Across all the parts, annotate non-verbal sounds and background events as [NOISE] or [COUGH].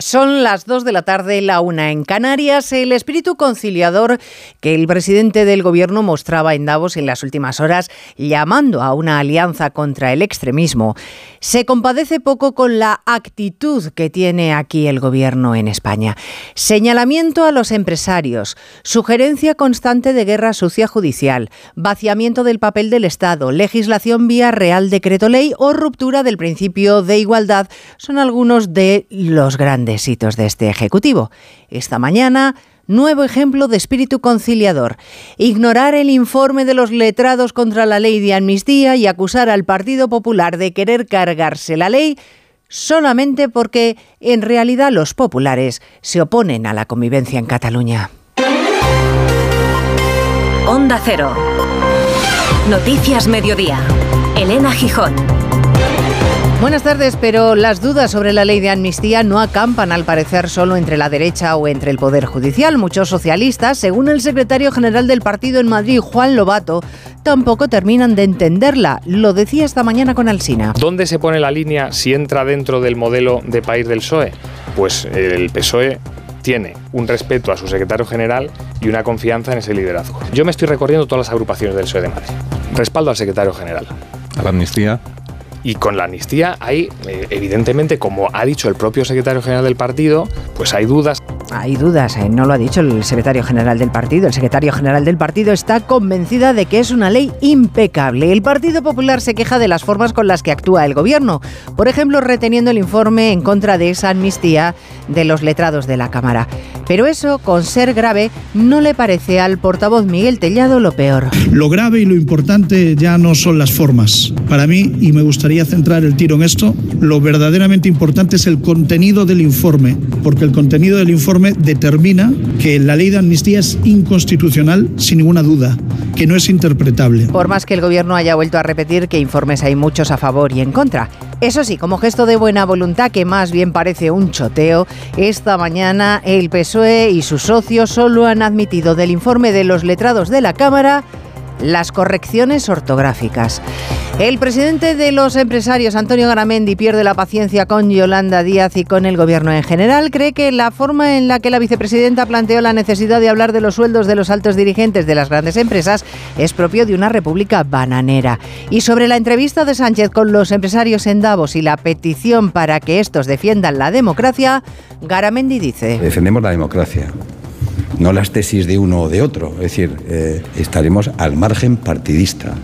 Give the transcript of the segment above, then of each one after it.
Son las 2 de la tarde, la una en Canarias. El espíritu conciliador que el presidente del gobierno mostraba en Davos en las últimas horas, llamando a una alianza contra el extremismo, se compadece poco con la actitud que tiene aquí el gobierno en España. Señalamiento a los empresarios, sugerencia constante de guerra sucia judicial, vaciamiento del papel del Estado, legislación vía Real Decreto Ley o ruptura del principio de igualdad son algunos de los grandes de este Ejecutivo. Esta mañana, nuevo ejemplo de espíritu conciliador. Ignorar el informe de los letrados contra la ley de amnistía y acusar al Partido Popular de querer cargarse la ley solamente porque en realidad los populares se oponen a la convivencia en Cataluña. Onda Cero. Noticias Mediodía. Elena Gijón. Buenas tardes, pero las dudas sobre la ley de amnistía no acampan al parecer solo entre la derecha o entre el Poder Judicial. Muchos socialistas, según el secretario general del partido en Madrid, Juan Lobato, tampoco terminan de entenderla. Lo decía esta mañana con Alsina. ¿Dónde se pone la línea si entra dentro del modelo de país del PSOE? Pues el PSOE tiene un respeto a su secretario general y una confianza en ese liderazgo. Yo me estoy recorriendo todas las agrupaciones del PSOE de Madrid. Respaldo al secretario general. A la amnistía. Y con la amnistía hay, eh, evidentemente, como ha dicho el propio secretario general del partido, pues hay dudas. Hay dudas, eh, no lo ha dicho el secretario general del partido. El secretario general del partido está convencida de que es una ley impecable. El Partido Popular se queja de las formas con las que actúa el gobierno. Por ejemplo, reteniendo el informe en contra de esa amnistía de los letrados de la Cámara. Pero eso, con ser grave, no le parece al portavoz Miguel Tellado lo peor. Lo grave y lo importante ya no son las formas. Para mí, y me gustaría centrar el tiro en esto, lo verdaderamente importante es el contenido del informe, porque el contenido del informe determina que la ley de amnistía es inconstitucional sin ninguna duda, que no es interpretable. Por más que el gobierno haya vuelto a repetir que informes hay muchos a favor y en contra. Eso sí, como gesto de buena voluntad, que más bien parece un choteo, esta mañana el PSOE y sus socios solo han admitido del informe de los letrados de la Cámara las correcciones ortográficas. El presidente de los empresarios, Antonio Garamendi, pierde la paciencia con Yolanda Díaz y con el gobierno en general. Cree que la forma en la que la vicepresidenta planteó la necesidad de hablar de los sueldos de los altos dirigentes de las grandes empresas es propio de una república bananera. Y sobre la entrevista de Sánchez con los empresarios en Davos y la petición para que estos defiendan la democracia, Garamendi dice: Defendemos la democracia no las tesis de uno o de otro. Es decir, eh, estaremos al margen partidista.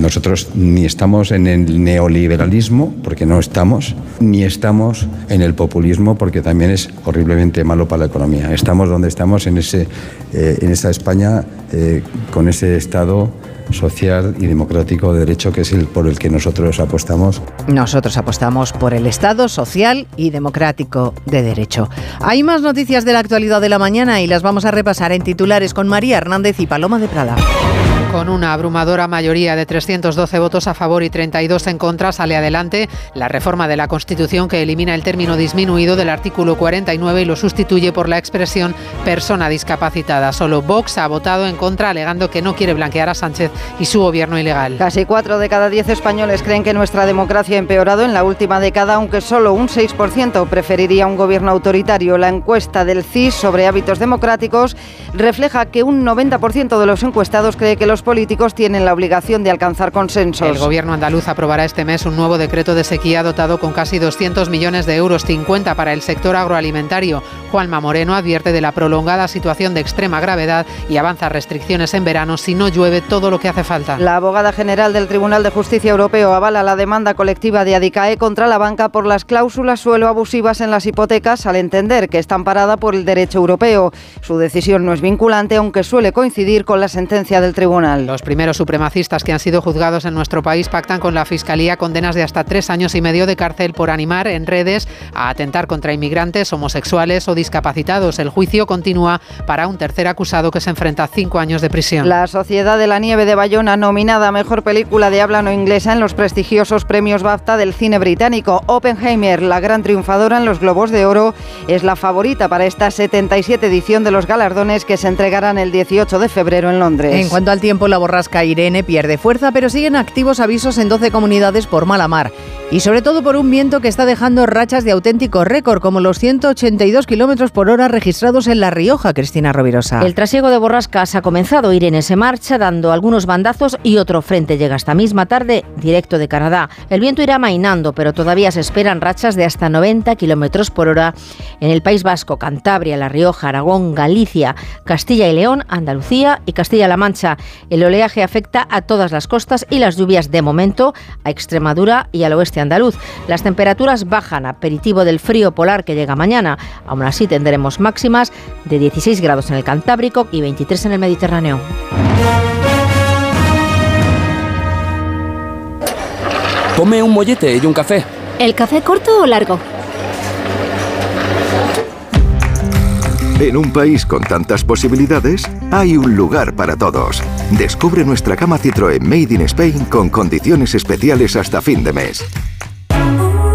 nosotros ni estamos en el neoliberalismo, porque no estamos, ni estamos en el populismo, porque también es horriblemente malo para la economía. Estamos donde estamos, en, ese, eh, en esa España, eh, con ese Estado social y democrático de derecho que es el por el que nosotros apostamos. Nosotros apostamos por el Estado social y democrático de derecho. Hay más noticias de la actualidad de la mañana y las vamos a repasar en titulares con María Hernández y Paloma de Prada. Con una abrumadora mayoría de 312 votos a favor y 32 en contra, sale adelante la reforma de la Constitución que elimina el término disminuido del artículo 49 y lo sustituye por la expresión persona discapacitada. Solo Vox ha votado en contra, alegando que no quiere blanquear a Sánchez y su gobierno ilegal. Casi 4 de cada 10 españoles creen que nuestra democracia ha empeorado en la última década, aunque solo un 6% preferiría un gobierno autoritario. La encuesta del CIS sobre hábitos democráticos refleja que un 90% de los encuestados cree que los políticos tienen la obligación de alcanzar consensos. El gobierno andaluz aprobará este mes un nuevo decreto de sequía dotado con casi 200 millones de euros, 50 para el sector agroalimentario. Juanma Moreno advierte de la prolongada situación de extrema gravedad y avanza restricciones en verano si no llueve todo lo que hace falta. La abogada general del Tribunal de Justicia Europeo avala la demanda colectiva de Adicae contra la banca por las cláusulas suelo abusivas en las hipotecas al entender que está amparada por el derecho europeo. Su decisión no es vinculante, aunque suele coincidir con la sentencia del tribunal. Los primeros supremacistas que han sido juzgados en nuestro país pactan con la Fiscalía condenas de hasta tres años y medio de cárcel por animar en redes a atentar contra inmigrantes, homosexuales o discapacitados. El juicio continúa para un tercer acusado que se enfrenta a cinco años de prisión. La Sociedad de la Nieve de Bayona, nominada a Mejor Película de Habla No Inglesa en los prestigiosos premios BAFTA del cine británico. Oppenheimer, la gran triunfadora en los Globos de Oro, es la favorita para esta 77 edición de los galardones que se entregarán el 18 de febrero en Londres. En cuanto al tiempo, la borrasca Irene pierde fuerza, pero siguen activos avisos en 12 comunidades por mala mar. Y sobre todo por un viento que está dejando rachas de auténtico récord, como los 182 kilómetros por hora registrados en La Rioja, Cristina Rovirosa. El trasiego de borrascas ha comenzado. Irene se marcha dando algunos bandazos y otro frente llega esta misma tarde directo de Canadá. El viento irá mainando, pero todavía se esperan rachas de hasta 90 kilómetros por hora en el País Vasco, Cantabria, La Rioja, Aragón, Galicia, Castilla y León, Andalucía y Castilla-La Mancha. El oleaje afecta a todas las costas y las lluvias de momento a Extremadura y al oeste andaluz. Las temperaturas bajan, aperitivo del frío polar que llega mañana. Aún así tendremos máximas de 16 grados en el Cantábrico y 23 en el Mediterráneo. Tome un mollete y un café. ¿El café corto o largo? En un país con tantas posibilidades, hay un lugar para todos. Descubre nuestra cama Citroën Made in Spain con condiciones especiales hasta fin de mes.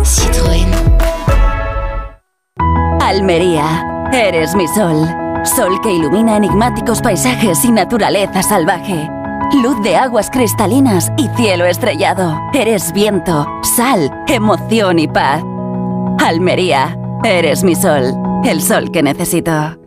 Citroën. Almería, eres mi sol. Sol que ilumina enigmáticos paisajes y naturaleza salvaje. Luz de aguas cristalinas y cielo estrellado. Eres viento, sal, emoción y paz. Almería, eres mi sol. El sol que necesito.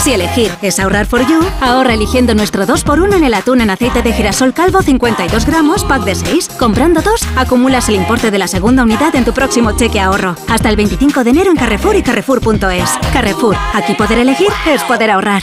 Si elegir es ahorrar for you, ahorra eligiendo nuestro 2x1 en el atún en aceite de girasol calvo 52 gramos, pack de 6. Comprando dos, acumulas el importe de la segunda unidad en tu próximo cheque ahorro. Hasta el 25 de enero en Carrefour y Carrefour.es. Carrefour, aquí poder elegir es poder ahorrar.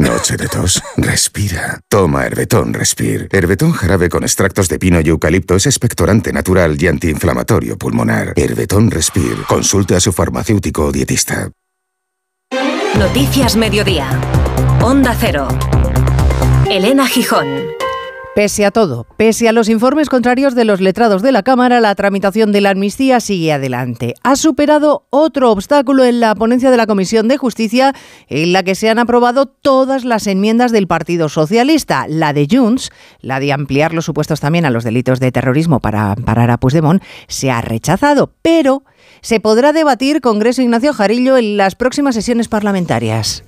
Noche de tos. Respira. Toma Herbetón Respir. Herbetón jarabe con extractos de pino y eucalipto es expectorante natural y antiinflamatorio pulmonar. Herbetón Respir. Consulte a su farmacéutico o dietista. Noticias Mediodía. Onda Cero. Elena Gijón. Pese a todo, pese a los informes contrarios de los letrados de la Cámara, la tramitación de la amnistía sigue adelante. Ha superado otro obstáculo en la ponencia de la Comisión de Justicia, en la que se han aprobado todas las enmiendas del Partido Socialista. La de Junts, la de ampliar los supuestos también a los delitos de terrorismo para parar a Puigdemont, se ha rechazado, pero se podrá debatir Congreso Ignacio Jarillo en las próximas sesiones parlamentarias.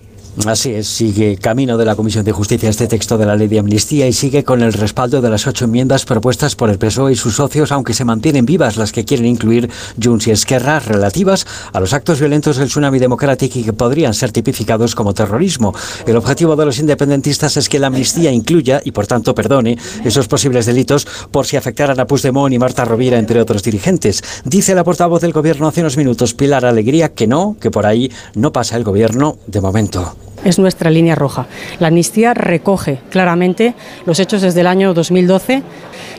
Así es, sigue camino de la Comisión de Justicia este texto de la ley de amnistía y sigue con el respaldo de las ocho enmiendas propuestas por el PSOE y sus socios, aunque se mantienen vivas las que quieren incluir Junts y Esquerra relativas a los actos violentos del tsunami democrático y que podrían ser tipificados como terrorismo. El objetivo de los independentistas es que la amnistía incluya y por tanto perdone esos posibles delitos por si afectaran a Puigdemont y Marta Rovira, entre otros dirigentes. Dice la portavoz del gobierno hace unos minutos, Pilar Alegría, que no, que por ahí no pasa el gobierno de momento es nuestra línea roja. La amnistía recoge claramente los hechos desde el año 2012.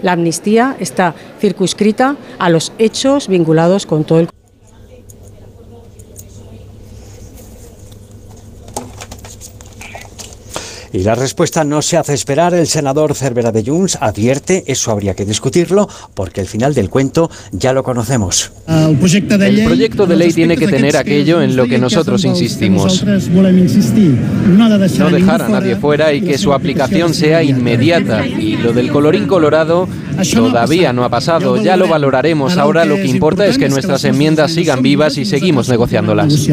La amnistía está circunscrita a los hechos vinculados con todo el Y la respuesta no se hace esperar. El senador Cervera de Junts advierte, eso habría que discutirlo, porque el final del cuento ya lo conocemos. El proyecto de ley tiene que tener aquello en lo que nosotros insistimos. No dejar a nadie fuera y que su aplicación sea inmediata. Y lo del colorín colorado todavía no ha pasado. Ya lo valoraremos. Ahora lo que importa es que nuestras enmiendas sigan vivas y seguimos negociándolas.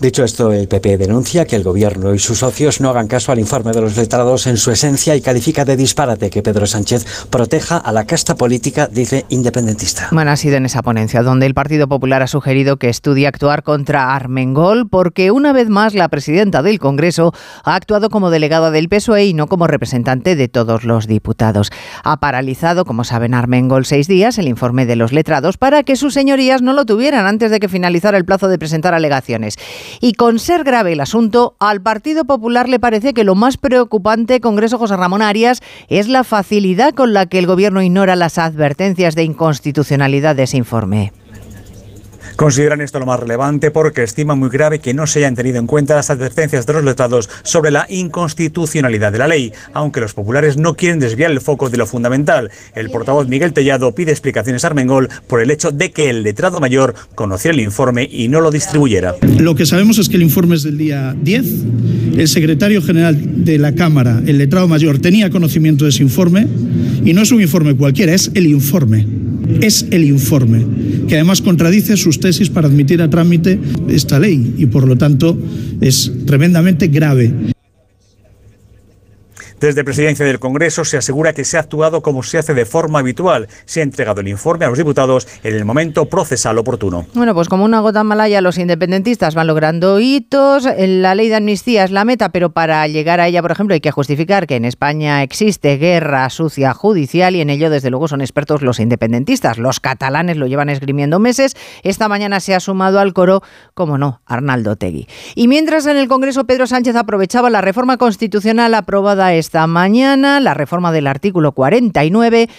Dicho esto, el PP denuncia que el gobierno y sus socios no hagan caso al informe de los letrados en su esencia y califica de disparate que Pedro Sánchez proteja a la casta política, dice independentista. Bueno, ha sido en esa ponencia donde el Partido Popular ha sugerido que estudie actuar contra Armengol porque una vez más la presidenta del Congreso ha actuado como delegada del PSOE y no como representante de todos los diputados. Ha paralizado, como saben, Armengol seis días el informe de los letrados para que sus señorías no lo tuvieran antes de que finalizara el plazo de presentar alegaciones. Y con ser grave el asunto, al Partido Popular le parece que lo más preocupante, Congreso José Ramón Arias, es la facilidad con la que el Gobierno ignora las advertencias de inconstitucionalidad de ese informe. Consideran esto lo más relevante porque estiman muy grave que no se hayan tenido en cuenta las advertencias de los letrados sobre la inconstitucionalidad de la ley, aunque los populares no quieren desviar el foco de lo fundamental. El portavoz Miguel Tellado pide explicaciones a Armengol por el hecho de que el letrado mayor conociera el informe y no lo distribuyera. Lo que sabemos es que el informe es del día 10. El secretario general de la Cámara, el letrado mayor, tenía conocimiento de ese informe y no es un informe cualquiera, es el informe. Es el informe, que además contradice sus tesis para admitir a trámite esta ley y por lo tanto es tremendamente grave. Desde Presidencia del Congreso se asegura que se ha actuado como se hace de forma habitual. Se ha entregado el informe a los diputados en el momento procesal oportuno. Bueno, pues como una gota malaya, los independentistas van logrando hitos. La ley de amnistía es la meta, pero para llegar a ella, por ejemplo, hay que justificar que en España existe guerra sucia judicial y en ello, desde luego, son expertos los independentistas. Los catalanes lo llevan esgrimiendo meses. Esta mañana se ha sumado al coro, como no, Arnaldo Tegui. Y mientras en el Congreso Pedro Sánchez aprovechaba la reforma constitucional aprobada esta mañana, la reforma del artículo 49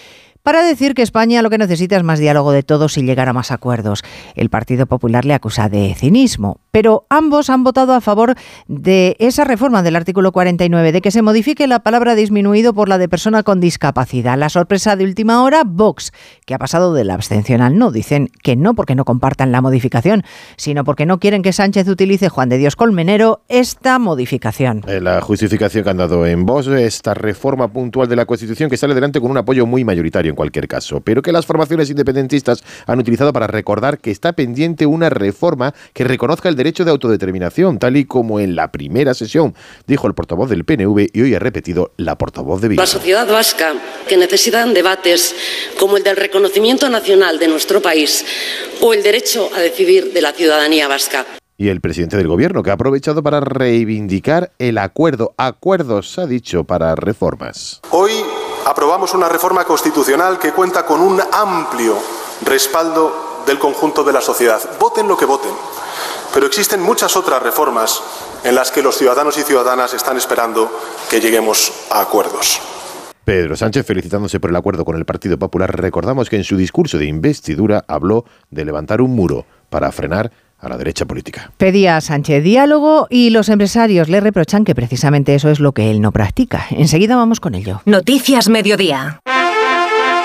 para decir que España lo que necesita es más diálogo de todos y llegar a más acuerdos. El Partido Popular le acusa de cinismo, pero ambos han votado a favor de esa reforma del artículo 49, de que se modifique la palabra disminuido por la de persona con discapacidad. La sorpresa de última hora, Vox, que ha pasado de la abstención al no. Dicen que no porque no compartan la modificación, sino porque no quieren que Sánchez utilice, Juan de Dios Colmenero, esta modificación. Eh, la justificación que han dado en Vox, esta reforma puntual de la Constitución que sale adelante con un apoyo muy mayoritario en cualquier caso, pero que las formaciones independentistas han utilizado para recordar que está pendiente una reforma que reconozca el derecho de autodeterminación, tal y como en la primera sesión dijo el portavoz del PNV y hoy ha repetido la portavoz de Bildu. La sociedad vasca, que necesita debates como el del reconocimiento nacional de nuestro país o el derecho a decidir de la ciudadanía vasca y el presidente del gobierno, que ha aprovechado para reivindicar el acuerdo. Acuerdos, ha dicho, para reformas. Hoy aprobamos una reforma constitucional que cuenta con un amplio respaldo del conjunto de la sociedad. Voten lo que voten. Pero existen muchas otras reformas en las que los ciudadanos y ciudadanas están esperando que lleguemos a acuerdos. Pedro Sánchez, felicitándose por el acuerdo con el Partido Popular, recordamos que en su discurso de investidura habló de levantar un muro para frenar a la derecha política. Pedía Sánchez diálogo y los empresarios le reprochan que precisamente eso es lo que él no practica. Enseguida vamos con ello. Noticias Mediodía.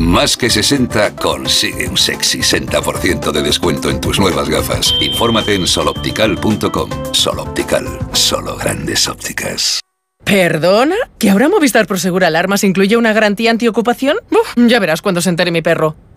Más que 60 consigue un sexy 60% de descuento en tus nuevas gafas. Infórmate en soloptical.com. Soloptical, solo grandes ópticas. ¿Perdona? ¿Que ahora Movistar Prosegur Alarmas incluye una garantía antiocupación? Uf, ya verás cuando se entere mi perro.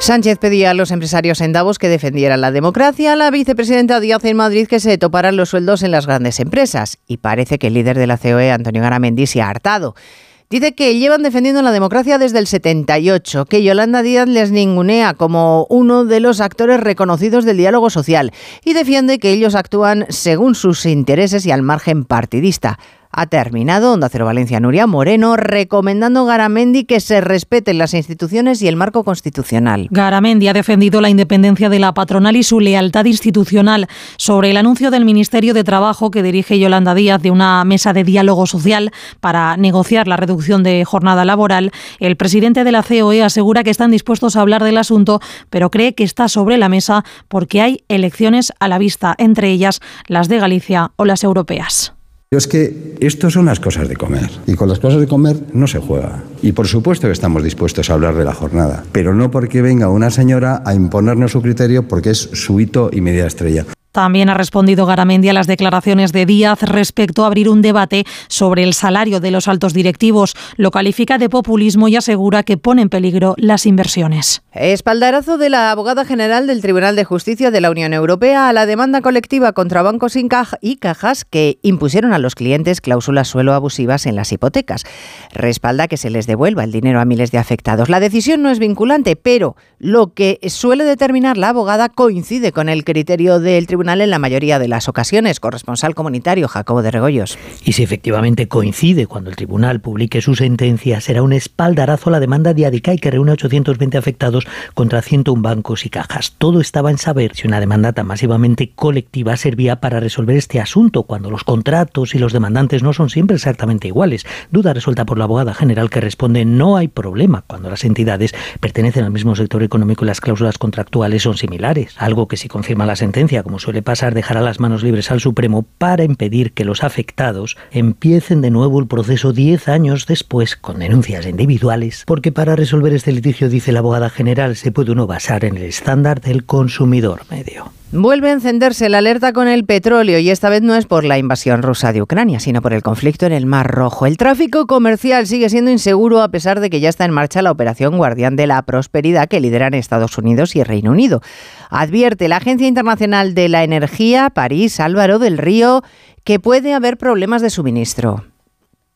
Sánchez pedía a los empresarios en Davos que defendieran la democracia, la vicepresidenta Díaz en Madrid que se toparan los sueldos en las grandes empresas. Y parece que el líder de la COE, Antonio Garamendi, se ha hartado. Dice que llevan defendiendo la democracia desde el 78, que Yolanda Díaz les ningunea como uno de los actores reconocidos del diálogo social y defiende que ellos actúan según sus intereses y al margen partidista. Ha terminado. Onda Cero Valencia, Nuria Moreno, recomendando Garamendi que se respeten las instituciones y el marco constitucional. Garamendi ha defendido la independencia de la patronal y su lealtad institucional sobre el anuncio del Ministerio de Trabajo que dirige Yolanda Díaz de una mesa de diálogo social para negociar la reducción de jornada laboral. El presidente de la COE asegura que están dispuestos a hablar del asunto, pero cree que está sobre la mesa porque hay elecciones a la vista, entre ellas las de Galicia o las europeas. Es que esto son las cosas de comer y con las cosas de comer no se juega. Y por supuesto que estamos dispuestos a hablar de la jornada, pero no porque venga una señora a imponernos su criterio porque es su hito y media estrella. También ha respondido Garamendi a las declaraciones de Díaz respecto a abrir un debate sobre el salario de los altos directivos. Lo califica de populismo y asegura que pone en peligro las inversiones. Espaldarazo de la abogada general del Tribunal de Justicia de la Unión Europea a la demanda colectiva contra bancos y cajas que impusieron a los clientes cláusulas suelo abusivas en las hipotecas. Respalda que se les devuelva el dinero a miles de afectados. La decisión no es vinculante, pero lo que suele determinar la abogada coincide con el criterio del Tribunal en la mayoría de las ocasiones. Corresponsal comunitario Jacobo de Regoyos. Y si efectivamente coincide cuando el tribunal publique su sentencia, será un espaldarazo a la demanda de Adicai que reúne a 820 afectados contra 101 bancos y cajas. Todo estaba en saber si una demanda tan masivamente colectiva servía para resolver este asunto cuando los contratos y los demandantes no son siempre exactamente iguales. Duda resuelta por la abogada general que responde no hay problema cuando las entidades pertenecen al mismo sector económico y las cláusulas contractuales son similares. Algo que si confirma la sentencia, como suele pasar, dejará las manos libres al Supremo para impedir que los afectados empiecen de nuevo el proceso 10 años después con denuncias individuales, porque para resolver este litigio, dice la abogada general, se puede uno basar en el estándar del consumidor medio. Vuelve a encenderse la alerta con el petróleo y esta vez no es por la invasión rusa de Ucrania, sino por el conflicto en el Mar Rojo. El tráfico comercial sigue siendo inseguro a pesar de que ya está en marcha la operación Guardián de la Prosperidad que lideran Estados Unidos y Reino Unido. Advierte la Agencia Internacional de la Energía, París, Álvaro del Río, que puede haber problemas de suministro.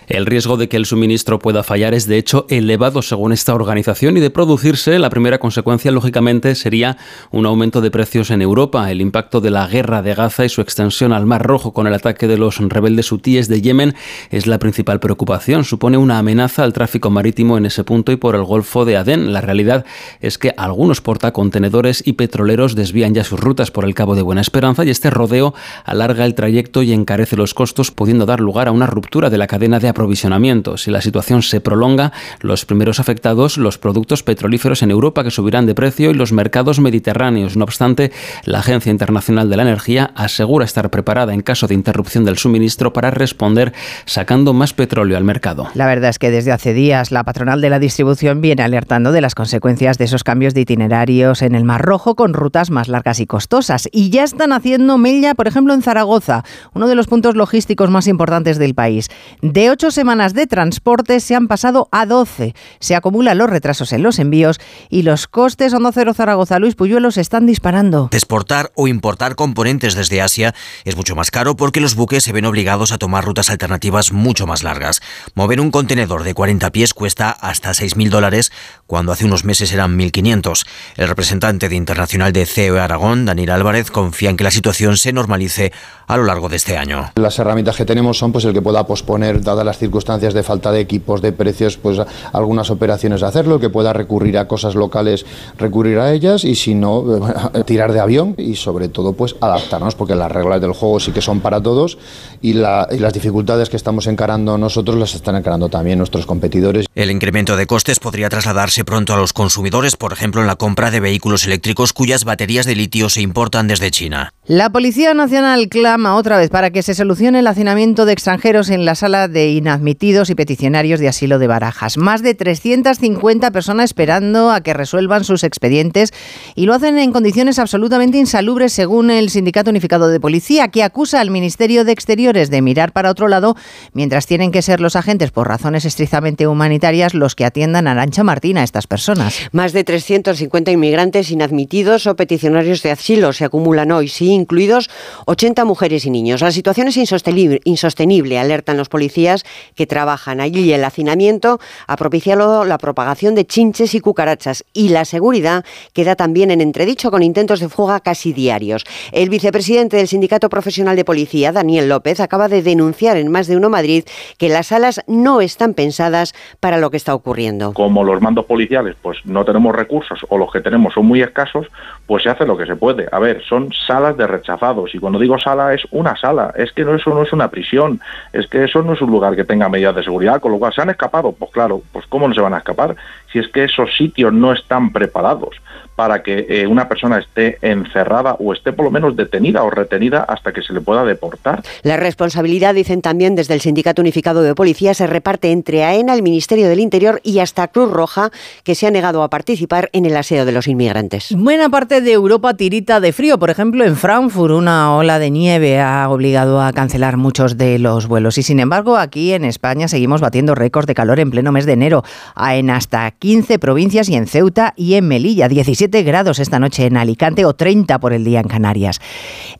El riesgo de que el suministro pueda fallar es de hecho elevado según esta organización y de producirse, la primera consecuencia lógicamente sería un aumento de precios en Europa. El impacto de la guerra de Gaza y su extensión al Mar Rojo con el ataque de los rebeldes hutíes de Yemen es la principal preocupación. Supone una amenaza al tráfico marítimo en ese punto y por el Golfo de Adén. La realidad es que algunos portacontenedores y petroleros desvían ya sus rutas por el Cabo de Buena Esperanza y este rodeo alarga el trayecto y encarece los costos, pudiendo dar lugar a una ruptura de la cadena de aprovisionamiento. Si la situación se prolonga, los primeros afectados, los productos petrolíferos en Europa que subirán de precio y los mercados mediterráneos. No obstante, la Agencia Internacional de la Energía asegura estar preparada en caso de interrupción del suministro para responder sacando más petróleo al mercado. La verdad es que desde hace días la patronal de la distribución viene alertando de las consecuencias de esos cambios de itinerarios en el Mar Rojo con rutas más largas y costosas. Y ya están haciendo mella, por ejemplo, en Zaragoza, uno de los puntos logísticos más importantes del país. De ocho semanas de transporte se han pasado a 12. Se acumulan los retrasos en los envíos y los costes Onda Cero Zaragoza Luis Puyuelo se están disparando. Exportar o importar componentes desde Asia es mucho más caro porque los buques se ven obligados a tomar rutas alternativas mucho más largas. Mover un contenedor de 40 pies cuesta hasta 6.000 dólares cuando hace unos meses eran 1.500. El representante de Internacional de CEO Aragón, Daniel Álvarez, confía en que la situación se normalice a lo largo de este año. Las herramientas que tenemos son pues el que pueda posponer, dadas las circunstancias de falta de equipos, de precios, pues algunas operaciones de hacerlo, que pueda recurrir a cosas locales, recurrir a ellas y si no, [LAUGHS] tirar de avión y sobre todo pues adaptarnos, porque las reglas del juego sí que son para todos y, y las dificultades que estamos encarando nosotros las están encarando también nuestros competidores. El incremento de costes podría trasladarse pronto a los consumidores, por ejemplo en la compra de vehículos eléctricos cuyas baterías de litio se importan desde China. La Policía Nacional clama otra vez para que se solucione el hacinamiento de extranjeros en la sala de inadmitidos y peticionarios de asilo de Barajas. Más de 350 personas esperando a que resuelvan sus expedientes y lo hacen en condiciones absolutamente insalubres según el Sindicato Unificado de Policía, que acusa al Ministerio de Exteriores de mirar para otro lado mientras tienen que ser los agentes por razones estrictamente humanitarias los que atiendan a Arancha Martín a estas personas. Más de 350 inmigrantes inadmitidos o peticionarios de asilo se acumulan hoy, sí incluidos 80 mujeres y niños. La situación es insostenible, insostenible, alertan los policías, que trabajan allí. El hacinamiento ha propiciado la propagación de chinches y cucarachas y la seguridad queda también en entredicho con intentos de fuga casi diarios. El vicepresidente del Sindicato Profesional de Policía, Daniel López, acaba de denunciar en más de uno Madrid que las salas no están pensadas para lo que está ocurriendo. Como los mandos policiales pues no tenemos recursos o los que tenemos son muy escasos, pues se hace lo que se puede. A ver, son salas de rechazados y cuando digo sala es una sala, es que eso no es una prisión, es que eso no es un lugar que tenga medidas de seguridad, con lo cual se han escapado, pues claro, pues cómo no se van a escapar si es que esos sitios no están preparados para que eh, una persona esté encerrada o esté por lo menos detenida o retenida hasta que se le pueda deportar. La responsabilidad, dicen también desde el Sindicato Unificado de Policía, se reparte entre AENA, el Ministerio del Interior y hasta Cruz Roja, que se ha negado a participar en el aseo de los inmigrantes. Buena parte de Europa tirita de frío. Por ejemplo, en Frankfurt una ola de nieve ha obligado a cancelar muchos de los vuelos. Y sin embargo, aquí en España seguimos batiendo récords de calor en pleno mes de enero. En hasta 15 provincias y en Ceuta y en Melilla. 17 grados esta noche en Alicante o 30 por el día en Canarias.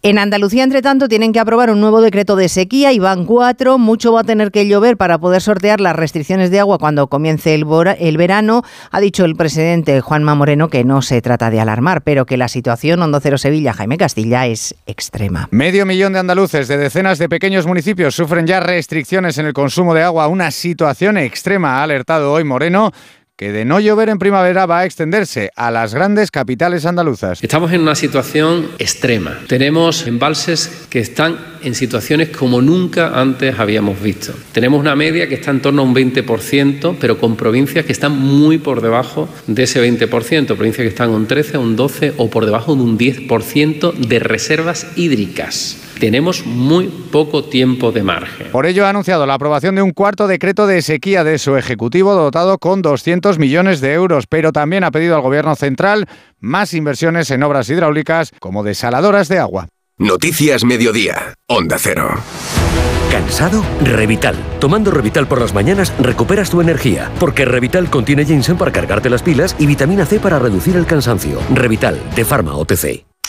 En Andalucía, entre tanto, tienen que aprobar un nuevo decreto de sequía y van cuatro. Mucho va a tener que llover para poder sortear las restricciones de agua cuando comience el, verano. Ha dicho el presidente Juanma Moreno que no se trata de alarmar, pero que la situación Hondo Cero Sevilla, Jaime Castilla, es extrema. Medio millón de andaluces de decenas de pequeños municipios sufren ya restricciones en el consumo de agua. Una situación extrema, ha alertado hoy Moreno que de no llover en primavera va a extenderse a las grandes capitales andaluzas. Estamos en una situación extrema. Tenemos embalses que están en situaciones como nunca antes habíamos visto. Tenemos una media que está en torno a un 20%, pero con provincias que están muy por debajo de ese 20%, provincias que están un 13, un 12 o por debajo de un 10% de reservas hídricas. Tenemos muy poco tiempo de margen. Por ello ha anunciado la aprobación de un cuarto decreto de sequía de su Ejecutivo dotado con 200 millones de euros, pero también ha pedido al Gobierno central más inversiones en obras hidráulicas como desaladoras de agua. Noticias Mediodía, Onda Cero. ¿Cansado? Revital. Tomando Revital por las mañanas recuperas tu energía, porque Revital contiene ginseng para cargarte las pilas y vitamina C para reducir el cansancio. Revital, de Pharma OTC.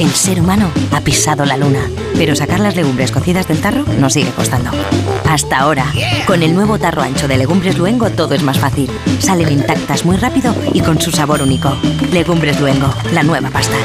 El ser humano ha pisado la luna, pero sacar las legumbres cocidas del tarro nos sigue costando. Hasta ahora, con el nuevo tarro ancho de Legumbres Luengo todo es más fácil. Salen intactas muy rápido y con su sabor único. Legumbres Luengo, la nueva pasta.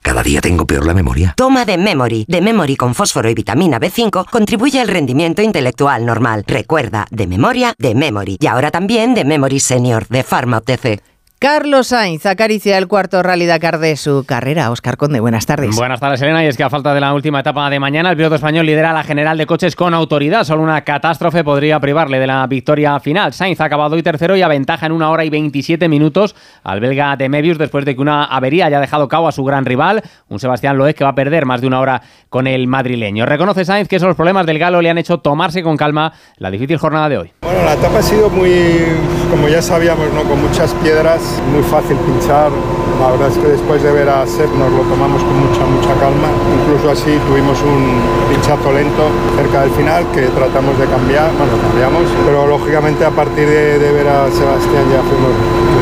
Cada día tengo peor la memoria. Toma de Memory. De Memory con fósforo y vitamina B5 contribuye al rendimiento intelectual normal. Recuerda, de memoria, de Memory. Y ahora también de Memory Senior, de Pharma OTC. Carlos Sainz acaricia el cuarto Rally Dakar de su carrera. Oscar Conde, buenas tardes. Buenas tardes, Elena. Y es que a falta de la última etapa de mañana, el piloto español lidera la general de coches con autoridad. Solo una catástrofe podría privarle de la victoria final. Sainz ha acabado hoy tercero y aventaja en una hora y 27 minutos al belga de Mebius después de que una avería haya dejado cao a su gran rival, un Sebastián Loeb que va a perder más de una hora con el madrileño. Reconoce Sainz que esos problemas del galo le han hecho tomarse con calma la difícil jornada de hoy. Bueno, la etapa ha sido muy, como ya sabíamos, ¿no? con muchas piedras, muy fácil pinchar. La verdad es que después de ver a Seb nos lo tomamos con mucha, mucha calma. Incluso así tuvimos un pinchazo lento cerca del final que tratamos de cambiar, bueno, cambiamos, pero lógicamente a partir de, ver a Sebastián ya fuimos.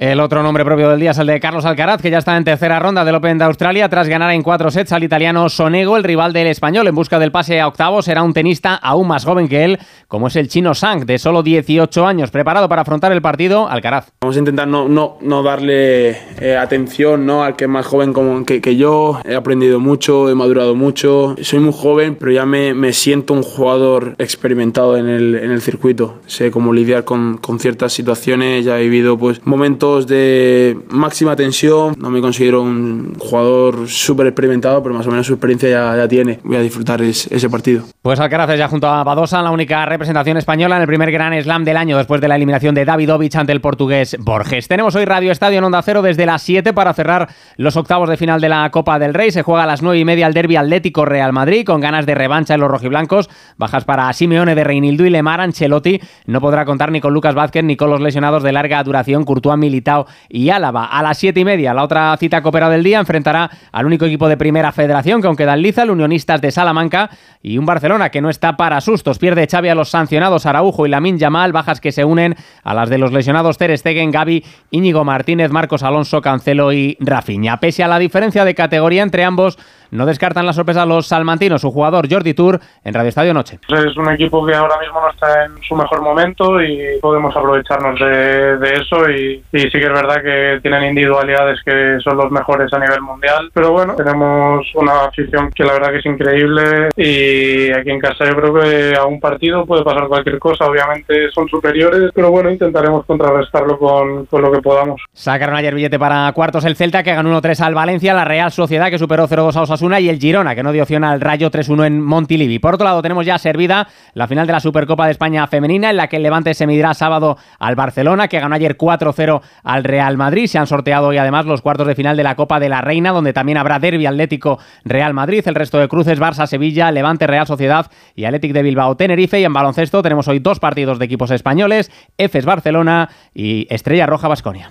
El otro nombre propio del día es el de Carlos Alcaraz, que ya está en tercera ronda del Open de Australia tras ganar en cuatro sets al italiano Sonego, el rival del español. En busca del pase a octavos será un tenista aún más joven que él, como es el chino Sang, de solo 18 años, preparado para afrontar el partido Alcaraz. Vamos a intentar no, no, no darle eh, atención ¿no? al que es más joven como que, que, yo. He aprendido mucho, he madurado mucho. Soy muy joven, pero ya me, me siento un jugador experimentado en el, en el circuito. Sé cómo lidiar con, con ciertas situaciones, ya he vivido pues, momentos de máxima tensión. No me considero un jugador súper experimentado, pero más o menos su experiencia ya, tiene. Voy a disfrutar es, ese partido. Pues Alcaraz ya junto a Badosa, la única representación española en el primer Gran Slam del año después de la eliminación de Davidovich ante el portugués Borges. Tenemos hoy Radio Estadio en Onda Cero desde las 7 para cerrar los octavos de final de la Copa del Rey. Se juega a las 9 y media el derby Atlético Real Madrid con ganas de revancha en los rojiblancos. Bajas para Simeone de Reinildo y Lemar Ancelotti. No podrá contar ni con Lucas Vázquez ni con los lesionados de larga duración Courtois, Militao y Álava. A las 7 y media, la otra cita copera del día enfrentará al único equipo de primera federación que aunque dan liza, el Unionistas de Salamanca y un Barcelona que no está para sustos. Pierde Xavi a los sancionados Araujo y Lamin Yamal, bajas que se unen a las de los lesionados Ter Stegen, Gaby, Íñigo Martínez, Marcos Alonso, Cancelo y Rafinha. Pese a la diferencia de categoría entre ambos, no descartan la sorpresa los salmantinos. Su jugador Jordi Tour en Radio Estadio Noche. Es un equipo que ahora mismo no está en su mejor momento y podemos aprovecharnos de, eso. Y, sí que es verdad que tienen individualidades que son los mejores a nivel mundial. Pero bueno, tenemos una afición que la verdad que es increíble y aquí en casa yo creo que a un partido puede pasar cualquier cosa. Obviamente son superiores, pero bueno, intentaremos contrarrestarlo con, con lo que podamos. Sacaron ayer billete para cuartos el Celta que ganó 1-3 al Valencia, la Real Sociedad que superó 0-2 a Osasuna y el Girona, que no dio opción al Rayo 3-1 en Montilivi. Por otro lado, tenemos ya servida la final de la Supercopa de España femenina, en la que el Levante se medirá sábado al Barcelona, que ganó ayer 4-0 al Real Madrid. Se han sorteado hoy además los cuartos de final de la Copa de la Reina, donde también habrá derby Atlético Real Madrid, el resto de cruces Barça Sevilla, Levante Real Sociedad y Atlético de Bilbao Tenerife. Y en baloncesto tenemos hoy dos partidos de equipos españoles, EFES Barcelona y Estrella Roja Basconia.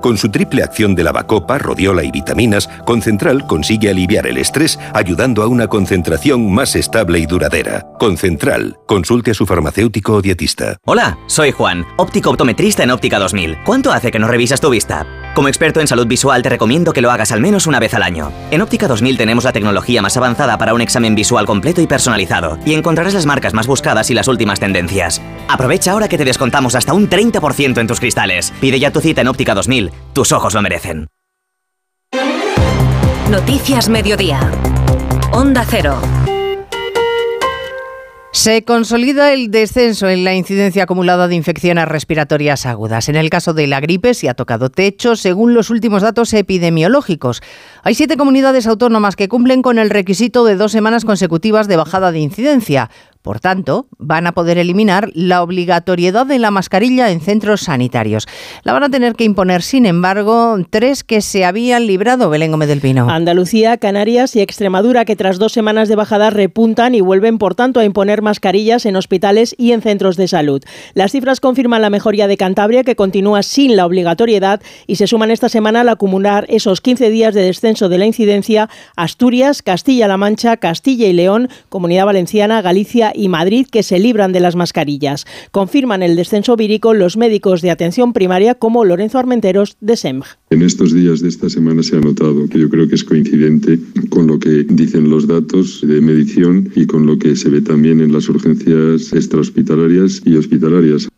Con su triple acción de lavacopa, rodiola y vitaminas, Concentral consigue aliviar el estrés ayudando a una concentración más estable y duradera. Concentral, consulte a su farmacéutico o dietista. Hola, soy Juan, óptico optometrista en Óptica 2000. ¿Cuánto hace que no revisas tu vista? Como experto en salud visual te recomiendo que lo hagas al menos una vez al año. En Óptica 2000 tenemos la tecnología más avanzada para un examen visual completo y personalizado, y encontrarás las marcas más buscadas y las últimas tendencias. Aprovecha ahora que te descontamos hasta un 30% en tus cristales. Pide ya tu cita en Óptica 2000. Tus ojos lo merecen. Noticias Mediodía. Onda Cero. Se consolida el descenso en la incidencia acumulada de infecciones respiratorias agudas. En el caso de la gripe se ha tocado techo según los últimos datos epidemiológicos. Hay siete comunidades autónomas que cumplen con el requisito de dos semanas consecutivas de bajada de incidencia. Por tanto, van a poder eliminar la obligatoriedad de la mascarilla en centros sanitarios. La van a tener que imponer, sin embargo, tres que se habían librado, Belén Gómez del Pino. Andalucía, Canarias y Extremadura, que tras dos semanas de bajada repuntan y vuelven, por tanto, a imponer mascarillas en hospitales y en centros de salud. Las cifras confirman la mejoría de Cantabria, que continúa sin la obligatoriedad, y se suman esta semana al acumular esos 15 días de descenso de la incidencia Asturias, Castilla-La Mancha, Castilla y León, Comunidad Valenciana, Galicia y Madrid que se libran de las mascarillas. Confirman el descenso vírico los médicos de atención primaria como Lorenzo Armenteros de SEMG. En estos días de esta semana se ha notado que yo creo que es coincidente con lo que dicen los datos de medición y con lo que se ve también en las urgencias extrahospitalarias y hospitalarias.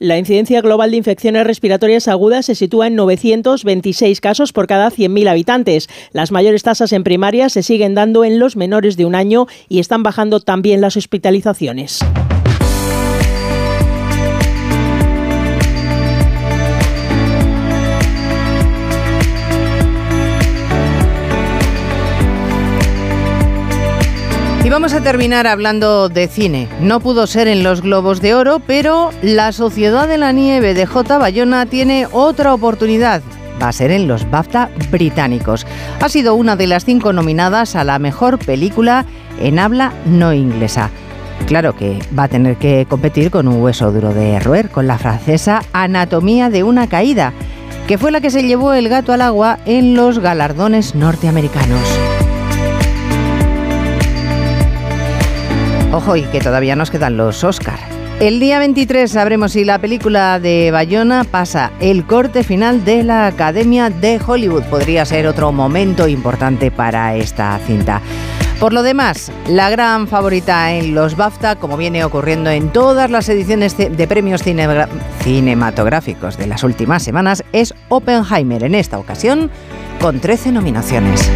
La incidencia global de infecciones respiratorias agudas se sitúa en 926 casos por cada 100.000 habitantes. Las mayores tasas en primaria se siguen dando en los menores de un año y están bajando también las hospitalizaciones. Y vamos a terminar hablando de cine. No pudo ser en los Globos de Oro, pero La Sociedad de la Nieve de J. Bayona tiene otra oportunidad. Va a ser en los BAFTA británicos. Ha sido una de las cinco nominadas a la mejor película en habla no inglesa. Claro que va a tener que competir con un hueso duro de roer, con la francesa Anatomía de una caída, que fue la que se llevó el gato al agua en los galardones norteamericanos. Ojo, y que todavía nos quedan los Oscar. El día 23 sabremos si la película de Bayona pasa el corte final de la Academia de Hollywood. Podría ser otro momento importante para esta cinta. Por lo demás, la gran favorita en los BAFTA, como viene ocurriendo en todas las ediciones de premios cinematográficos de las últimas semanas, es Oppenheimer, en esta ocasión con 13 nominaciones.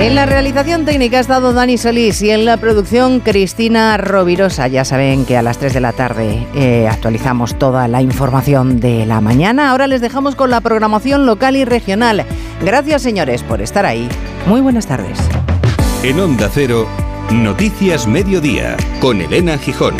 En la realización técnica ha estado Dani Solís y en la producción Cristina Rovirosa. Ya saben que a las 3 de la tarde eh, actualizamos toda la información de la mañana. Ahora les dejamos con la programación local y regional. Gracias señores por estar ahí. Muy buenas tardes. En Onda Cero, Noticias Mediodía, con Elena Gijón.